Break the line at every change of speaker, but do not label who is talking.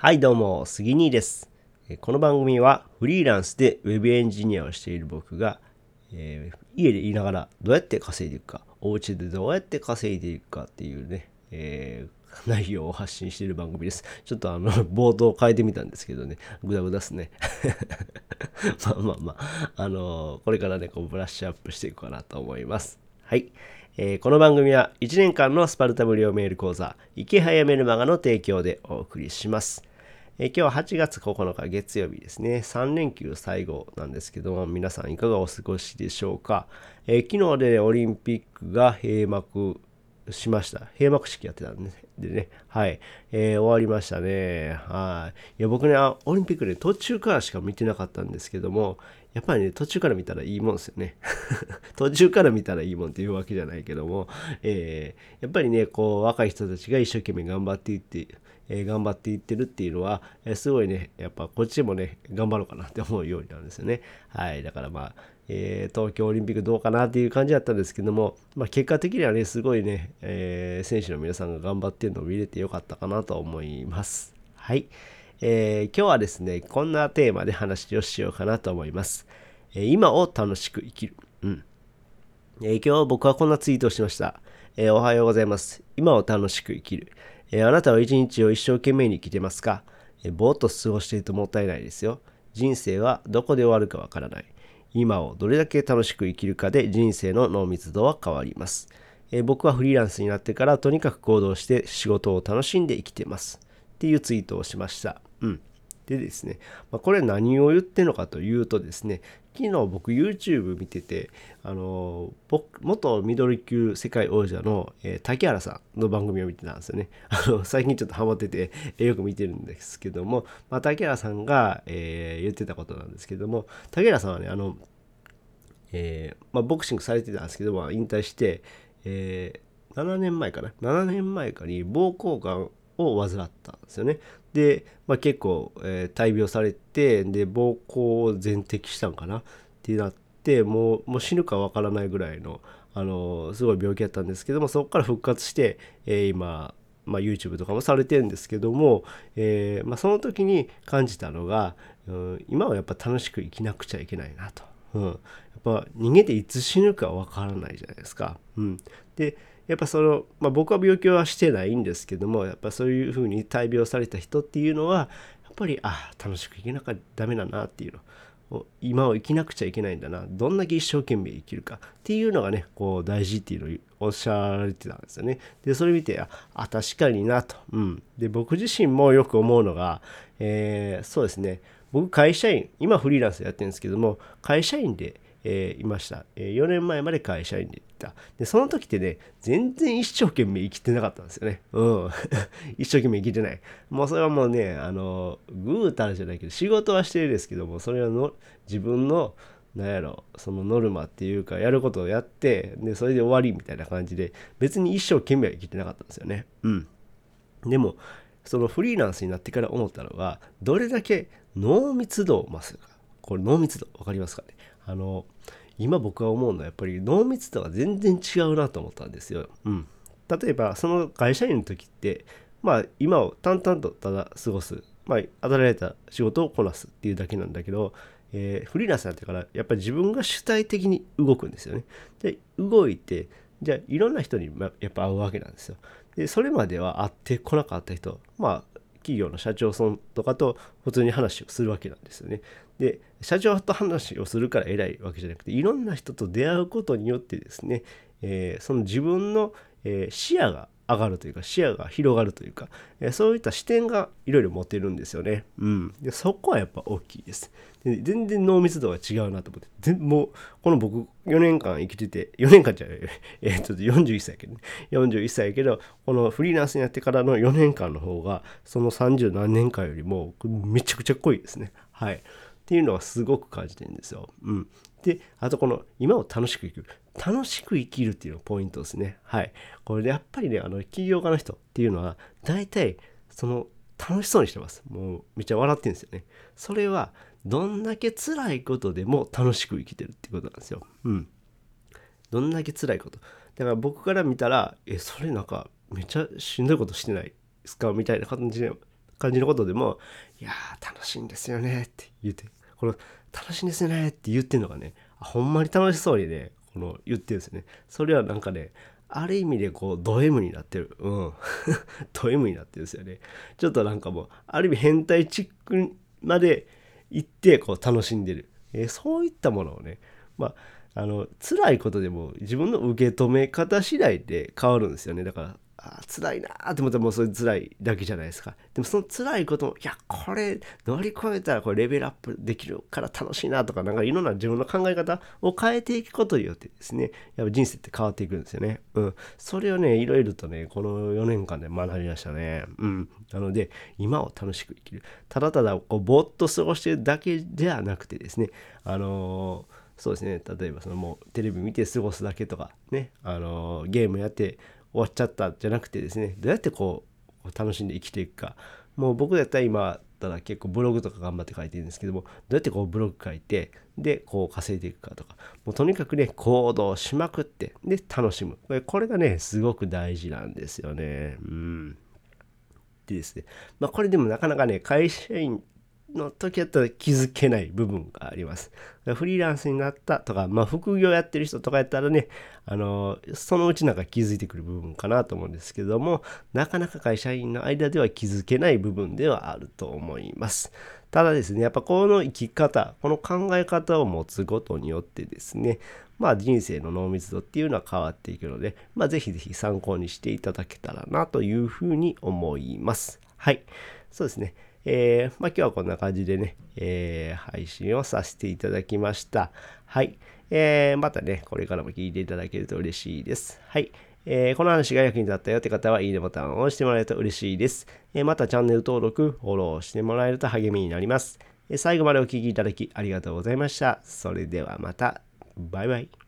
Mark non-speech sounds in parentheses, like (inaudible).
はいどうも、杉兄です。この番組はフリーランスでウェブエンジニアをしている僕が、えー家でいながらどうやって稼いでいくか、お家でどうやって稼いでいくかっていうね、えー内容を発信している番組です。ちょっとあの、(laughs) 冒頭変えてみたんですけどね、グダグダっすね。(laughs) まあまあまあ、あのーこれからね、こうブラッシュアップしていこうかなと思います。はい。えーこの番組は1年間のスパルタ無料メール講座、池早メルマガの提供でお送りします。え今日は8月9日月曜日ですね。3連休最後なんですけども、皆さんいかがお過ごしでしょうか？えー昨日でオリンピックが閉幕しました。閉幕式やってたんででね。はい。えー終わりましたね。はい。いや、僕ね、オリンピックね、途中からしか見てなかったんですけども、やっぱりね、途中から見たらいいもんですよね。(laughs) 途中から見たらいいもんっていうわけじゃないけども、えーやっぱりね、こう、若い人たちが一生懸命頑張っていって、え頑張っていってるっていうのは、えすごいね、やっぱこっちもね、頑張ろうかなって思うようになるんですよね。はい。だからまあ、えー東京オリンピックどうかなっていう感じだったんですけども、まあ、結果的にはね、すごいね、えー選手の皆さんが頑張ってるのを見れてよかったかなと思います。はい。えー今日はですね、こんなテーマで話をしようかなと思います。え今を楽しく生きる。うん。え今日僕はこんなツイートをしました。えおはようございます。今を楽しく生きる。えあなたは一日を一生懸命に生きてますか、えぼーっと過ごしているともったいないですよ。人生はどこで終わるかわからない。今をどれだけ楽しく生きるかで人生の濃密度は変わります。え僕はフリーランスになってからとにかく行動して仕事を楽しんで生きてます。っていうツイートをしました。うん。でですね、まあ、これ何を言ってるのかというとですね、昨日僕 YouTube 見てて、あの僕元ミドル級世界王者の、えー竹原さんの番組を見てたんですよね。(laughs) あの最近ちょっとハマってて、えーよく見てるんですけども、まあ、竹原さんが、えー言ってたことなんですけども、竹原さんはね、あの、えーまあ、ボクシングされてたんですけども引退して、えー7年前かな？7年前かに膀胱がんを患ったんですよねで、まあ、結構、えー大病されてで膀胱を全摘したんかな？ってなってもうもう死ぬかわからないぐらいの、あのすごい病気だったんですけどもそこから復活して、えー今まあ、YouTube とかもされてるんですけども、えーまあ、その時に感じたのが、うん、今はやっぱ楽しく生きなくちゃいけないなと。うん、やっぱ人間っていつ死ぬかわからないじゃないですか。うん、でやっぱその、まあ、僕は病気はしてないんですけどもやっぱそういうふうに大病された人っていうのはやっぱりあ楽しく生きなきゃダメだなっていうの今を生きなくちゃいけないんだなどんだけ一生懸命生きるかっていうのがねこう大事っていうのをおっしゃられてたんですよね。でそれ見てあ確かになと。うん、で僕自身もよく思うのが、えーそうですね僕会社員今フリーランスやってるんですけども会社員で、えーいました、え4年前まで会社員でいた。でその時ってね全然一生懸命生きてなかったんですよね。うん。(laughs) 一生懸命生きてない。もうそれはもうねあのぐうたらじゃないけど仕事はしてるですけどもそれはの自分のなんやろそのノルマっていうかやることをやってでそれで終わりみたいな感じで別に一生懸命は生きてなかったんですよね。うん。でもそのフリーランスになってから思ったのはどれだけ濃密度を増すか。これ濃密度分かりますかね？あの今僕が思うのはやっぱり濃密度が全然違うなと思ったんですよ。うん、例えばその会社員の時ってまあ今を淡々とただ過ごす、まあ、与えられた仕事をこなすっていうだけなんだけど、えーフリーランスになってからやっぱり自分が主体的に動くんですよね。で動いてじゃあいろんな人にやっぱ会うわけなんですよ。でそれまでは会ってこなかった人まあ企業の社長さんとかと普通に話をするわけなんですよね。で社長と話をするから偉いわけじゃなくていろんな人と出会うことによってですね、えーその自分の、えー視野が上がるというか視野が広がるというか、そういった視点がいろいろ持てるんですよね。うん、でそこはやっぱ大きいです。で全然濃密度が違うなと思って全もうこの僕4年間生きてて (laughs) 4年間じゃない (laughs) え、ちょっと41歳やけどね41歳やけどこのフリーランスになってからの4年間の方がその30何年間よりもめちゃくちゃ濃いですね。はい。っていうのはすごく感じてるんですよ。うん。で、あとこの今を楽しく生きる。楽しく生きるっていうのがポイントですね。はい。これでやっぱりね、あの起業家の人っていうのは大体その楽しそうにしてます。もうめっちゃ笑ってるんですよね。それはどんだけ辛いことでも楽しく生きてるってことなんですよ。うん。どんだけ辛いこと。だから僕から見たら、え、それなんかめっちゃしんどいことしてないですか？みたいな感じで感じのことでも、いやー、楽しいんですよねって言って、この、楽しいんですよねって言ってるのがね、ほんまに楽しそうにね、この言ってるんですよね。それはなんかね、ある意味でこうド M になってる。うん。(laughs) ド M になってるんですよね。ちょっとなんかもう、ある意味変態チックまで行ってこう楽しんでる。えー、そういったものをね、まあ、あの、辛いことでも自分の受け止め方次第で変わるんですよね。だから、あ辛いなーって思ったらもうそれ辛いだけじゃないですか。でもその辛いことも、いや、これ乗り越えたらこれレベルアップできるから楽しいなとか、なんかいろんな自分の考え方を変えていくことによってですね、やっぱ人生って変わっていくんですよね。うん。それをね、いろいろとね、この4年間で学びましたね。うん。なので、今を楽しく生きる。ただただ、こう、ぼーっと過ごしてるだけではなくてですね、あのーそうですね例えばそのもうテレビ見て過ごすだけとかねあのゲームやって終わっちゃったじゃなくてですねどうやってこう楽しんで生きていくか。もう僕だったら今ただ結構ブログとか頑張って書いてるんですけどもどうやってこうブログ書いてでこう稼いでいくかとか。もうとにかくね行動しまくってで楽しむ。これこれがねすごく大事なんですよね。うん。でですね。まあこれでもなかなかね会社員の時だったら気づけない部分があります。フリーランスになったとか、まあ、副業やってる人とかやったらね、あの、そのうちなんか気づいてくる部分かなと思うんですけども、なかなか会社員の間では気づけない部分ではあると思います。ただですね、やっぱこの生き方、この考え方を持つことによってですね、まあ人生の濃密度っていうのは変わっていくので、まあぜひぜひ参考にしていただけたらなというふうに思います。はい。そうですね。えー、まあ、今日はこんな感じでね、えー、配信をさせていただきました。はい。えー、またね、これからも聞いていただけると嬉しいです。はい。えー、この話が役に立ったよって方は、いいねボタンを押してもらえると嬉しいです。えー、またチャンネル登録、フォローしてもらえると励みになります。えー、最後までお聴きいただきありがとうございました。それではまた。バイバイ。